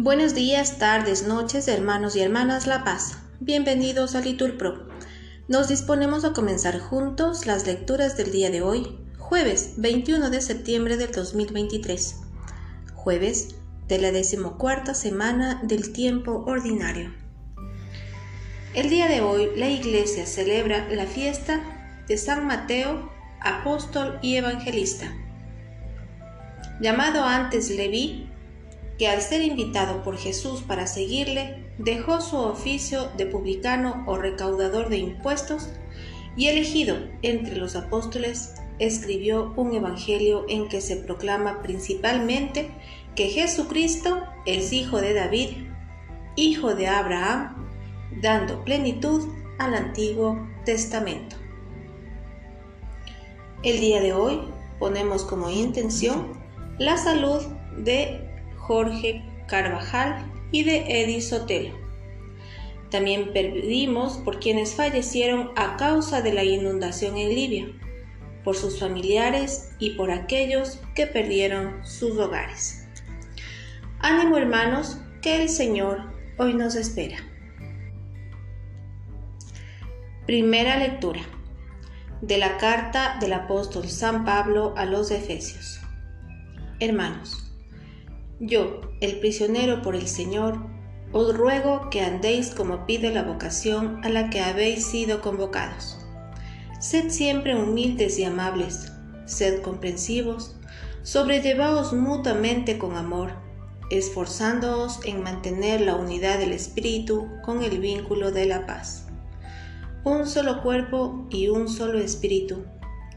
Buenos días, tardes, noches, hermanos y hermanas La Paz. Bienvenidos a Litur Pro. Nos disponemos a comenzar juntos las lecturas del día de hoy, jueves 21 de septiembre del 2023, jueves de la decimocuarta semana del tiempo ordinario. El día de hoy la Iglesia celebra la fiesta de San Mateo, apóstol y evangelista. Llamado antes Leví, que al ser invitado por Jesús para seguirle, dejó su oficio de publicano o recaudador de impuestos y elegido entre los apóstoles, escribió un evangelio en que se proclama principalmente que Jesucristo es hijo de David, hijo de Abraham, dando plenitud al Antiguo Testamento. El día de hoy ponemos como intención la salud de Jorge Carvajal y de Eddie Sotelo. También pedimos por quienes fallecieron a causa de la inundación en Libia, por sus familiares y por aquellos que perdieron sus hogares. Ánimo hermanos, que el Señor hoy nos espera. Primera lectura de la carta del apóstol San Pablo a los Efesios. Hermanos, yo, el prisionero por el Señor, os ruego que andéis como pide la vocación a la que habéis sido convocados. Sed siempre humildes y amables, sed comprensivos, sobrellevaos mutuamente con amor, esforzándoos en mantener la unidad del Espíritu con el vínculo de la paz. Un solo cuerpo y un solo Espíritu,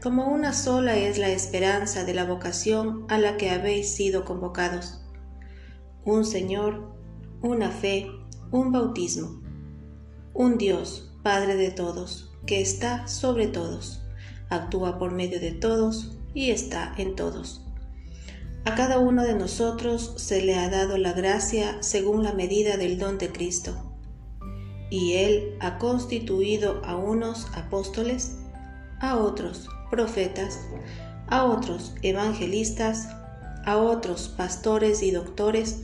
como una sola es la esperanza de la vocación a la que habéis sido convocados un Señor, una fe, un bautismo, un Dios, Padre de todos, que está sobre todos, actúa por medio de todos y está en todos. A cada uno de nosotros se le ha dado la gracia según la medida del don de Cristo. Y Él ha constituido a unos apóstoles, a otros profetas, a otros evangelistas, a otros pastores y doctores,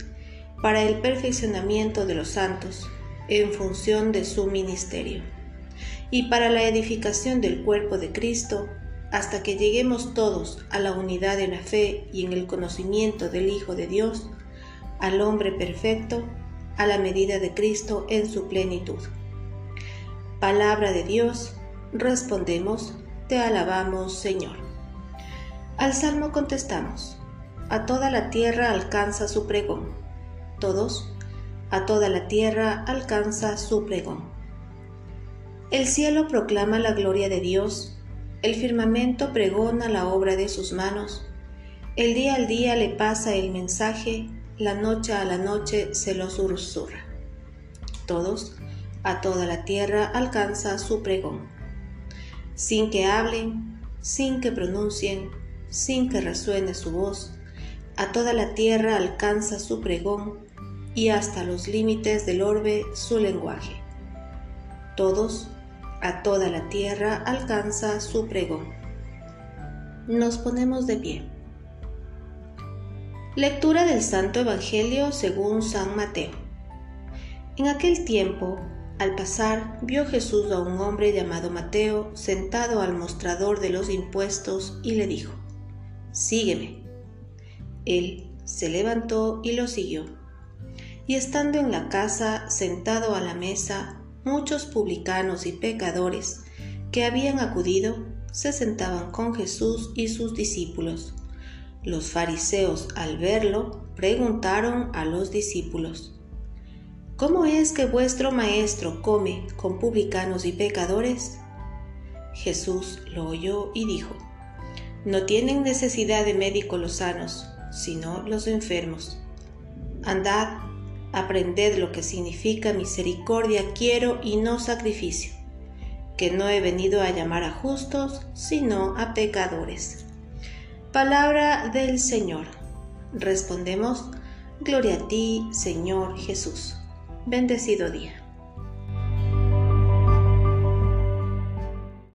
para el perfeccionamiento de los santos en función de su ministerio y para la edificación del cuerpo de Cristo hasta que lleguemos todos a la unidad en la fe y en el conocimiento del Hijo de Dios, al hombre perfecto, a la medida de Cristo en su plenitud. Palabra de Dios, respondemos, te alabamos Señor. Al Salmo contestamos, a toda la tierra alcanza su pregón todos, a toda la tierra alcanza su pregón. El cielo proclama la gloria de Dios, el firmamento pregona la obra de sus manos, el día al día le pasa el mensaje, la noche a la noche se lo susurra. Todos, a toda la tierra alcanza su pregón. Sin que hablen, sin que pronuncien, sin que resuene su voz, a toda la tierra alcanza su pregón, y hasta los límites del orbe su lenguaje. Todos, a toda la tierra alcanza su pregón. Nos ponemos de pie. Lectura del Santo Evangelio según San Mateo. En aquel tiempo, al pasar, vio Jesús a un hombre llamado Mateo sentado al mostrador de los impuestos y le dijo, Sígueme. Él se levantó y lo siguió y estando en la casa, sentado a la mesa, muchos publicanos y pecadores que habían acudido se sentaban con Jesús y sus discípulos. Los fariseos al verlo preguntaron a los discípulos, ¿Cómo es que vuestro maestro come con publicanos y pecadores? Jesús lo oyó y dijo, No tienen necesidad de médicos los sanos, sino los enfermos. Andad Aprended lo que significa misericordia quiero y no sacrificio, que no he venido a llamar a justos, sino a pecadores. Palabra del Señor. Respondemos, Gloria a ti, Señor Jesús. Bendecido día.